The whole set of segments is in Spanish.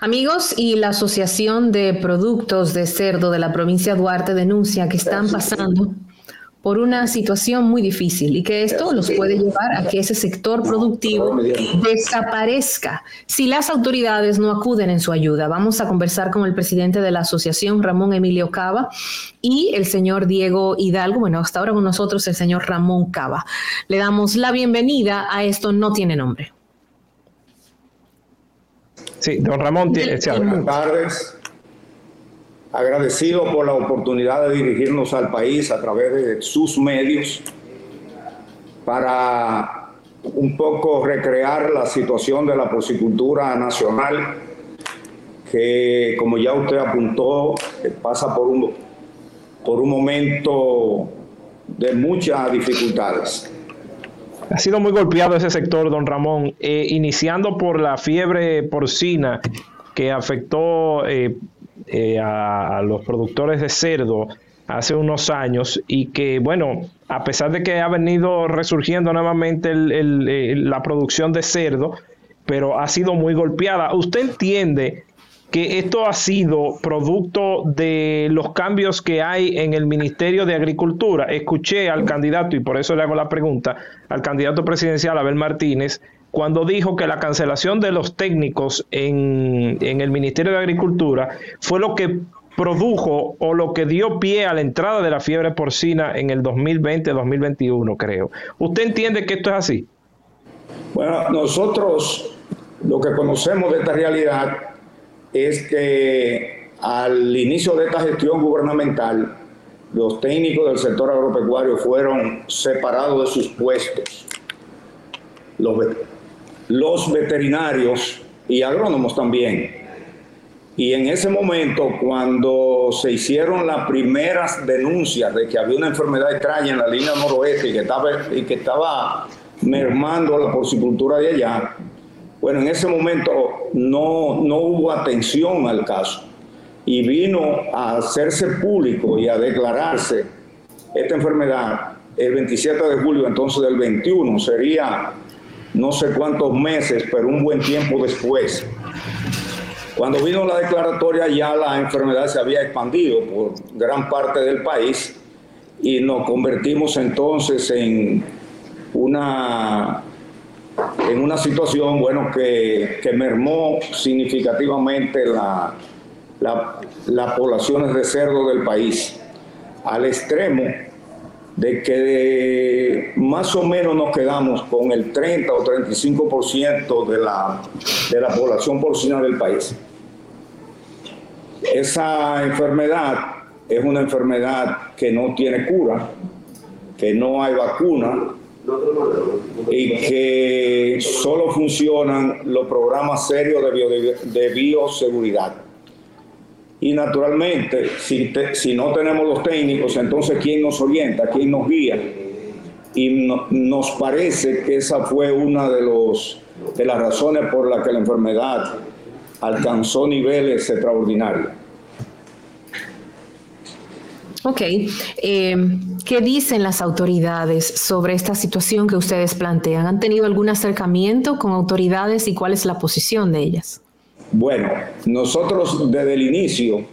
Amigos, y la Asociación de Productos de Cerdo de la provincia de Duarte denuncia que están pasando por una situación muy difícil y que esto los puede llevar a que ese sector productivo desaparezca si las autoridades no acuden en su ayuda. Vamos a conversar con el presidente de la asociación, Ramón Emilio Cava, y el señor Diego Hidalgo. Bueno, hasta ahora con nosotros el señor Ramón Cava. Le damos la bienvenida a esto no tiene nombre. Sí, don Ramón. Buenas tardes. Agradecido por la oportunidad de dirigirnos al país a través de sus medios para un poco recrear la situación de la porcicultura nacional que, como ya usted apuntó, pasa por un, por un momento de muchas dificultades. Ha sido muy golpeado ese sector, don Ramón, eh, iniciando por la fiebre porcina que afectó eh, eh, a, los productores de cerdo hace unos años y que, bueno, a pesar de que ha venido resurgiendo nuevamente la producción de cerdo, pero ha sido muy golpeada. ¿Usted entiende que esto ha sido producto de los cambios que hay en el Ministerio de Agricultura. Escuché al candidato, y por eso le hago la pregunta, al candidato presidencial Abel Martínez, cuando dijo que la cancelación de los técnicos en, en el Ministerio de Agricultura fue lo que produjo o lo que dio pie a la entrada de la fiebre porcina en el 2020-2021, creo. ¿Usted entiende que esto es así? Bueno, nosotros lo que conocemos de esta realidad es que al inicio de esta gestión gubernamental, los técnicos del sector agropecuario fueron separados de sus puestos. Los, los veterinarios y agrónomos también. Y en ese momento, cuando se hicieron las primeras denuncias de que había una enfermedad extraña en la línea noroeste y que estaba, y que estaba mermando la porcicultura de allá, bueno, en ese momento no, no hubo atención al caso y vino a hacerse público y a declararse esta enfermedad el 27 de julio entonces del 21, sería no sé cuántos meses, pero un buen tiempo después. Cuando vino la declaratoria ya la enfermedad se había expandido por gran parte del país y nos convertimos entonces en una en una situación bueno, que, mermó significativamente la, las poblaciones de cerdo del país, al extremo de que más o menos nos quedamos con el 30 o 35% de la, de la población porcina del país. Esa enfermedad es una enfermedad que no tiene cura, que no hay vacuna, y que solo funcionan los programas serios de, bioseguridad. Y naturalmente, si, si, no tenemos los técnicos, entonces ¿quién nos orienta? ¿Quién nos guía? Y nos parece que esa fue una de, los, de las razones por las que la enfermedad alcanzó niveles extraordinarios. Ok. Eh, ¿Qué dicen las autoridades sobre esta situación que ustedes plantean? ¿Han tenido algún acercamiento con autoridades y cuál es la posición de ellas? Bueno, nosotros desde el inicio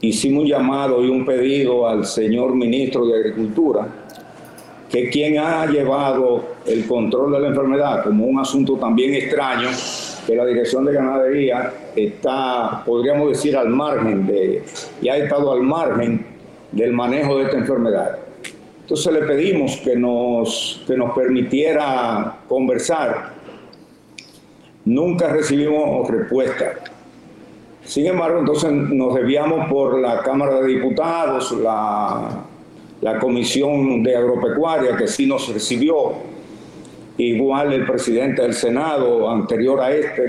hicimos un llamado y un pedido al señor ministro de Agricultura, que quien ha llevado el control de la enfermedad como un asunto también extraño, que la Dirección de Ganadería está, podríamos decir, al margen de, y ha estado al margen del manejo de esta enfermedad. Entonces le pedimos que nos, que nos permitiera conversar. Nunca recibimos respuesta. Sin embargo, entonces nos debíamos por la Cámara de Diputados, la, la Comisión de Agropecuaria, que sí nos recibió, igual el presidente del Senado anterior a este,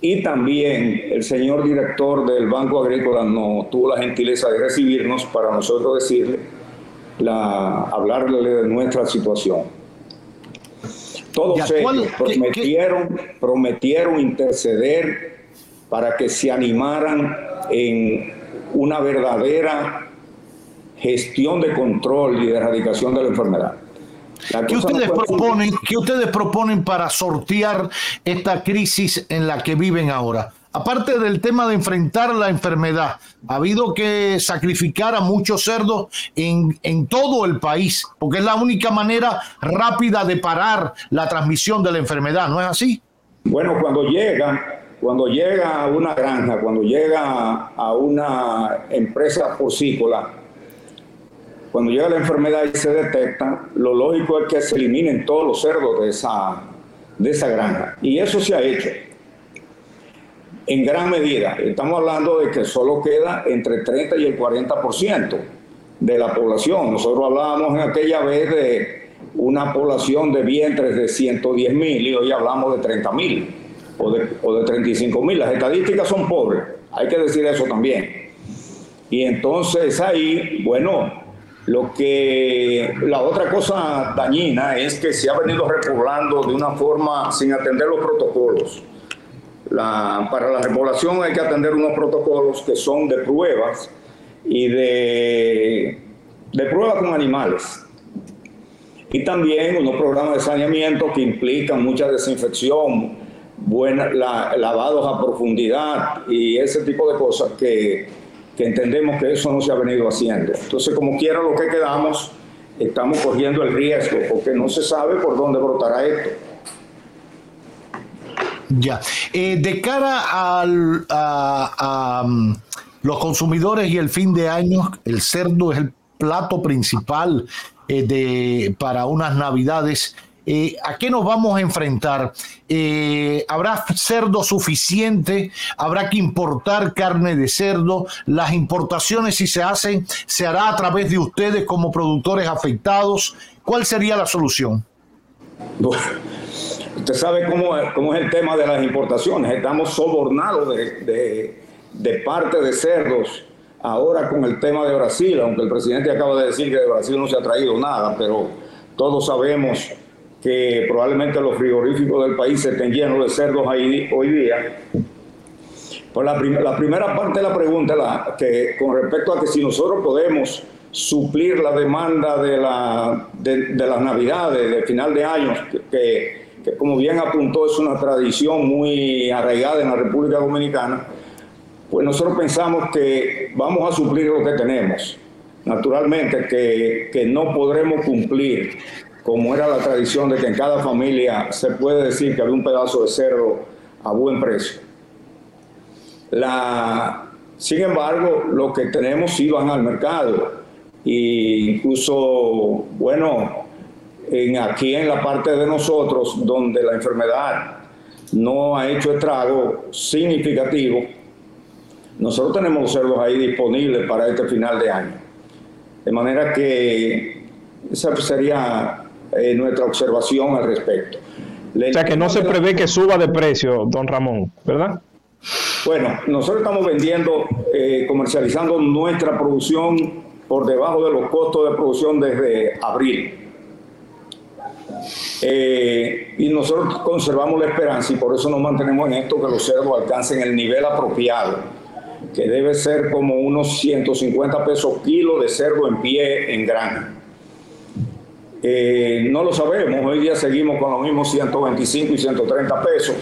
y también el señor director del Banco Agrícola no tuvo la gentileza de recibirnos para nosotros decirle, la, hablarle de nuestra situación. Todos ellos prometieron, prometieron interceder para que se animaran en una verdadera gestión de control y de erradicación de la enfermedad. ¿Qué ustedes, proponen, ¿Qué ustedes proponen para sortear esta crisis en la que viven ahora? Aparte del tema de enfrentar la enfermedad, ha habido que sacrificar a muchos cerdos en, en todo el país, porque es la única manera rápida de parar la transmisión de la enfermedad, ¿no es así? Bueno, cuando llega, cuando llega a una granja, cuando llega a una empresa porcícola, cuando llega la enfermedad y se detecta, lo lógico es que se eliminen todos los cerdos de esa, de esa granja. Y eso se ha hecho en gran medida. Estamos hablando de que solo queda entre 30 y el 40% de la población. Nosotros hablábamos en aquella vez de una población de vientres de 110 mil y hoy hablamos de 30 mil o de, o de 35 mil. Las estadísticas son pobres, hay que decir eso también. Y entonces ahí, bueno, lo que la otra cosa dañina es que se ha venido repoblando de una forma sin atender los protocolos. para la repoblación hay que atender unos protocolos que son de pruebas y de, de pruebas con animales. Y también unos programas de saneamiento que implican mucha desinfección, buena, lavados a profundidad y ese tipo de cosas que que entendemos que eso no se ha venido haciendo. Entonces, como quiera lo que quedamos, estamos corriendo el riesgo, porque no se sabe por dónde brotará esto. Ya, eh, de cara a, mm, los consumidores y el fin de año, el cerdo es el plato principal eh, de, para unas navidades. Eh, ¿A qué nos vamos a enfrentar? Eh, ¿Habrá cerdo suficiente? ¿Habrá que importar carne de cerdo? ¿Las importaciones, si se hacen, se hará a través de ustedes como productores afectados? ¿Cuál sería la solución? usted sabe cómo, es el tema de las importaciones. Estamos sobornados de parte de cerdos ahora con el tema de Brasil, aunque el presidente acaba de decir que de Brasil no se ha traído nada, pero todos sabemos que probablemente los frigoríficos del país estén llenos de cerdos ahí, hoy día. Pues la, primera parte de la pregunta, la, que con respecto a que si nosotros podemos suplir la demanda de, la, de, las navidades, de final de año, que, que, como bien apuntó es una tradición muy arraigada en la República Dominicana, pues nosotros pensamos que vamos a suplir lo que tenemos. Naturalmente que, que no podremos cumplir como era la tradición de que en cada familia se puede decir que había un pedazo de cerdo a buen precio. La, sin embargo, lo que tenemos sí van al mercado. E incluso, bueno, en, aquí en la parte de nosotros, donde la enfermedad no ha hecho estrago significativo, nosotros tenemos cerdos ahí disponibles para este final de año. De manera que esa sería eh, nuestra observación al respecto. o sea que no se prevé que suba de precio, don Ramón, ¿verdad? Bueno, nosotros estamos vendiendo, eh, comercializando nuestra producción por debajo de los costos de producción desde abril. Eh, y nosotros conservamos la esperanza y por eso nos mantenemos en esto, que los cerdos alcancen el nivel apropiado, que debe ser como unos 150 pesos kilo de cerdo en pie en granja. Eh, no lo sabemos, hoy día seguimos con los mismos 125 y 130 pesos.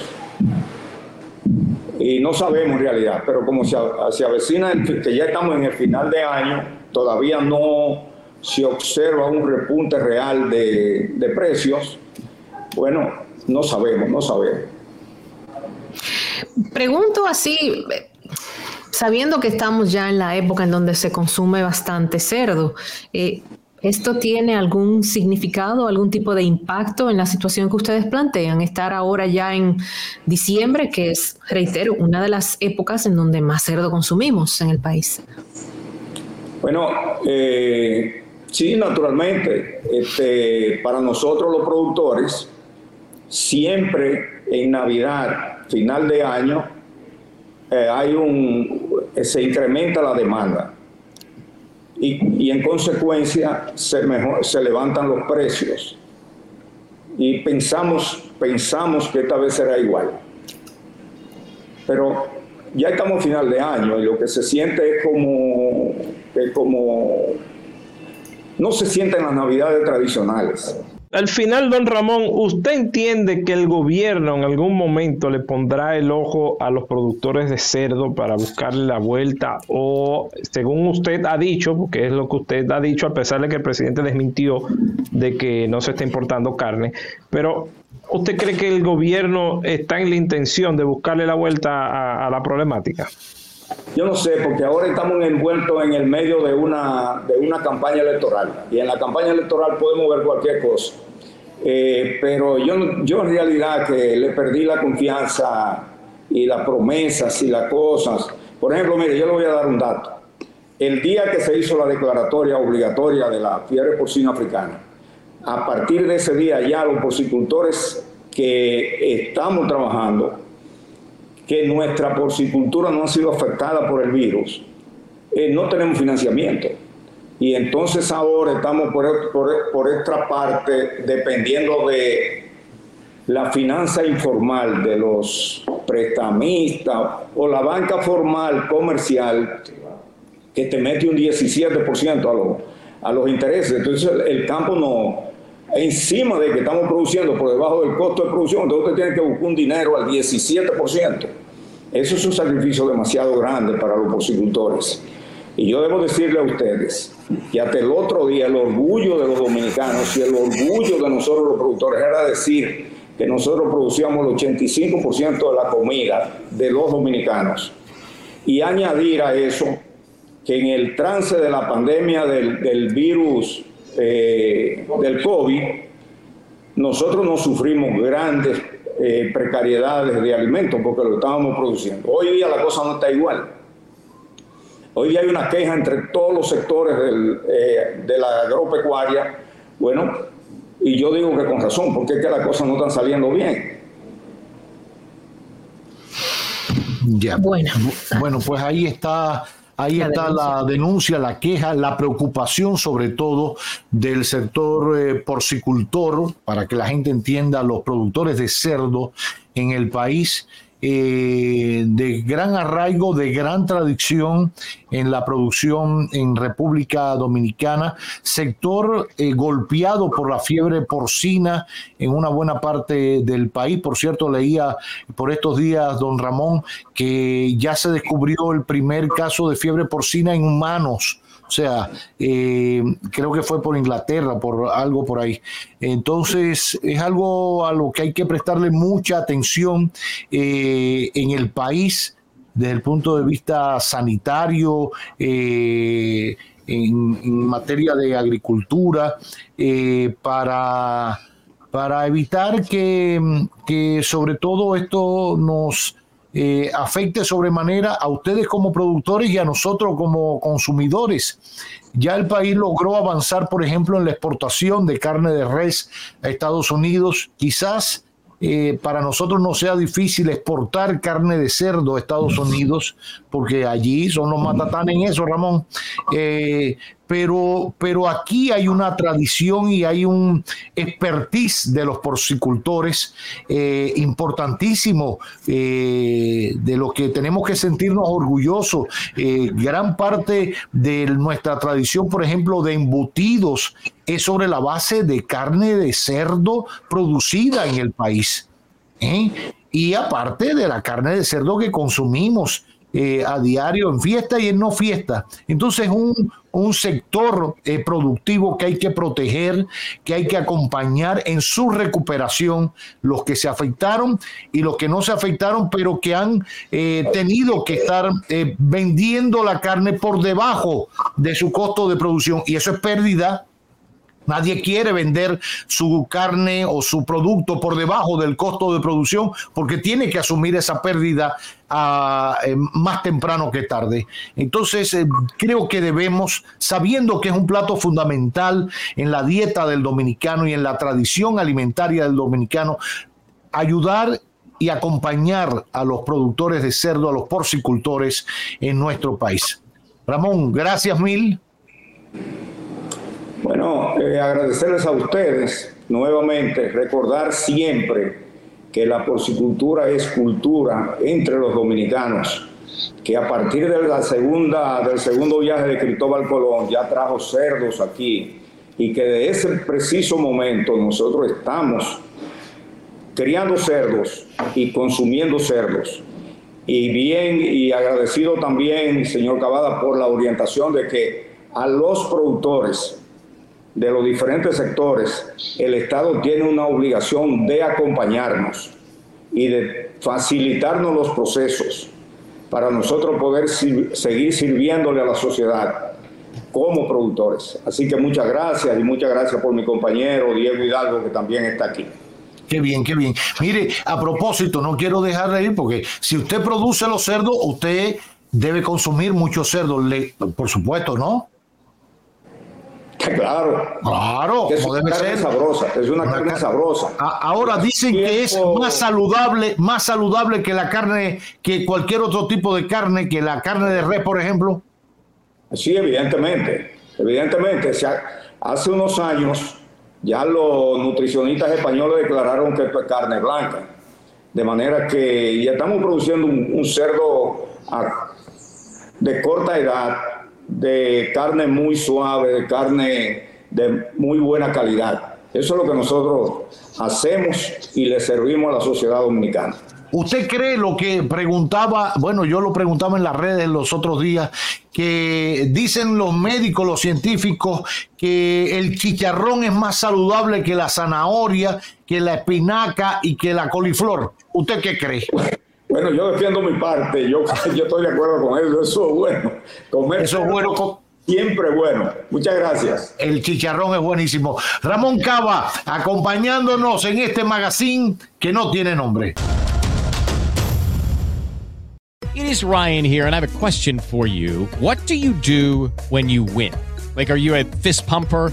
Y no sabemos en realidad, pero como se, se avecina que ya estamos en el final de año, todavía no se observa un repunte real de, precios. Bueno, no sabemos, no sabemos. Pregunto así, sabiendo que estamos ya en la época en donde se consume bastante cerdo, eh, ¿Esto tiene algún significado, algún tipo de impacto en la situación que ustedes plantean? Estar ahora ya en diciembre, que es, reitero, una de las épocas en donde más cerdo consumimos en el país. Bueno, eh, Sí, naturalmente. Este, para nosotros los productores, siempre en Navidad, final de año, eh, hay un, se incrementa la demanda y, en consecuencia se, mejor, se levantan los precios. Y pensamos, pensamos que esta vez será igual. Pero ya estamos a final de año y lo que se siente es como, es como no se sienten las navidades tradicionales. Al final, don Ramón, ¿usted entiende que el gobierno en algún momento le pondrá el ojo a los productores de cerdo para buscarle la vuelta? O, según usted ha dicho, porque es lo que usted ha dicho, a pesar de que el presidente desmintió de que no se está importando carne, pero ¿usted cree que el gobierno está en la intención de buscarle la vuelta a la problemática? Yo no sé, porque ahora estamos envueltos en el medio de una, de una campaña electoral y en la campaña electoral podemos ver cualquier cosa. Eh, pero yo, yo en realidad que le perdí la confianza y las promesas y las cosas. Por ejemplo, mire, yo le voy a dar un dato. El día que se hizo la declaratoria obligatoria de la fiebre porcina africana, a partir de ese día ya los porcicultores que estamos trabajando que nuestra porcicultura no ha sido afectada por el virus, eh, no tenemos financiamiento. Y entonces ahora estamos por, por, por esta parte dependiendo de la finanza informal de los prestamistas o la banca formal comercial que te mete un 17% a, los, a los intereses. Entonces el campo no, encima de que estamos produciendo por debajo del costo de producción, entonces usted tiene que buscar un dinero al 17%. Eso es un sacrificio demasiado grande para los porcicultores. Y yo debo decirle a ustedes que hasta el otro día el orgullo de los dominicanos y el orgullo de nosotros los productores era decir que nosotros producíamos el 85% de la comida de los dominicanos. Y añadir a eso que en el trance de la pandemia del, virus eh, del COVID, nosotros no sufrimos grandes eh, precariedades de alimentos porque lo estábamos produciendo. Hoy día la cosa no está igual. Hoy día hay una queja entre todos los sectores eh, de la agropecuaria. Bueno, y yo digo que con razón, porque es que las cosas no están saliendo bien. Ya. Bueno. bueno, pues ahí está Ahí está la denuncia, la queja, la preocupación sobre todo del sector eh, porcicultor, para que la gente entienda, los productores de cerdo en el país eh, de gran arraigo, de gran tradición en la producción en República Dominicana, sector eh, golpeado por la fiebre porcina en una buena parte del país. Por cierto, leía por estos días, don Ramón, que ya se descubrió el primer caso de fiebre porcina en humanos o sea, eh, creo que fue por Inglaterra, por algo por ahí. Entonces, es algo a lo que hay que prestarle mucha atención eh, en el país desde el punto de vista sanitario, eh, en, materia de agricultura, para, para evitar que, que sobre todo esto nos eh, afecte sobremanera a ustedes como productores y a nosotros como consumidores. Ya el país logró avanzar, por ejemplo, en la exportación de carne de res a Estados Unidos. Quizás eh, para nosotros no sea difícil exportar carne de cerdo a Estados Unidos, porque allí son los matatanes en eso, Ramón. Eh, pero, pero aquí hay una tradición y hay un expertise de los porcicultores eh, importantísimo, eh, de lo que tenemos que sentirnos orgullosos. Eh, gran parte de nuestra tradición, por ejemplo, de embutidos, es sobre la base de carne de cerdo producida en el país. Y aparte de la carne de cerdo que consumimos a diario en fiesta y en no fiesta. Entonces, un, un sector eh, productivo que hay que proteger, que hay que acompañar en su recuperación, los que se afectaron y los que no se afectaron, pero que han eh, tenido que estar vendiendo la carne por debajo de su costo de producción. Y eso es pérdida Nadie quiere vender su carne o su producto por debajo del costo de producción porque tiene que asumir esa pérdida ah, eh, más temprano que tarde. Entonces, eh, creo que debemos, sabiendo que es un plato fundamental en la dieta del dominicano y en la tradición alimentaria del dominicano, ayudar y acompañar a los productores de cerdo, a los porcicultores en nuestro país. Ramón, gracias mil. Bueno, eh, agradecerles a ustedes nuevamente, recordar siempre que la porcicultura es cultura entre los dominicanos, que a partir de la segunda, del segundo viaje de Cristóbal Colón ya trajo cerdos aquí y que de ese preciso momento nosotros estamos criando cerdos y consumiendo cerdos. Y bien, y agradecido también, señor Cavada, por la orientación de que a los productores de los diferentes sectores, el Estado tiene una obligación de acompañarnos y de facilitarnos los procesos para nosotros poder seguir sirviéndole a la sociedad como productores. Así que muchas gracias y muchas gracias por mi compañero Diego Hidalgo que también está aquí. Qué bien, qué bien. Mire, a propósito, no quiero dejar de ir porque si usted produce los cerdos, usted debe consumir muchos cerdos, por supuesto, ¿no? Claro. Claro, es una carne sabrosa, es una, carne sabrosa. Ahora dicen que es más saludable, más saludable que la carne, que cualquier otro tipo de carne, que la carne de res, por ejemplo. Sí, evidentemente, evidentemente. hace unos años ya los nutricionistas españoles declararon que esto es carne blanca. De manera que ya estamos produciendo un, cerdo de corta edad de carne muy suave, de carne de muy buena calidad. Eso es lo que nosotros hacemos y le servimos a la sociedad dominicana. ¿Usted cree lo que preguntaba? Bueno, yo lo preguntaba en las redes los otros días, que dicen los médicos, los científicos, que el chicharrón es más saludable que la zanahoria, que la espinaca y que la coliflor. ¿Usted qué cree? Bueno, yo defiendo mi parte, yo, yo estoy de acuerdo con eso, eso es bueno. Comer eso es bueno. Siempre bueno. Muchas gracias. El chicharrón es buenísimo. Ramón Cava, acompañándonos en este magazine que no tiene nombre. It is Ryan here, and I have a question for you. What do you do when you win? Like, are you a fist pumper?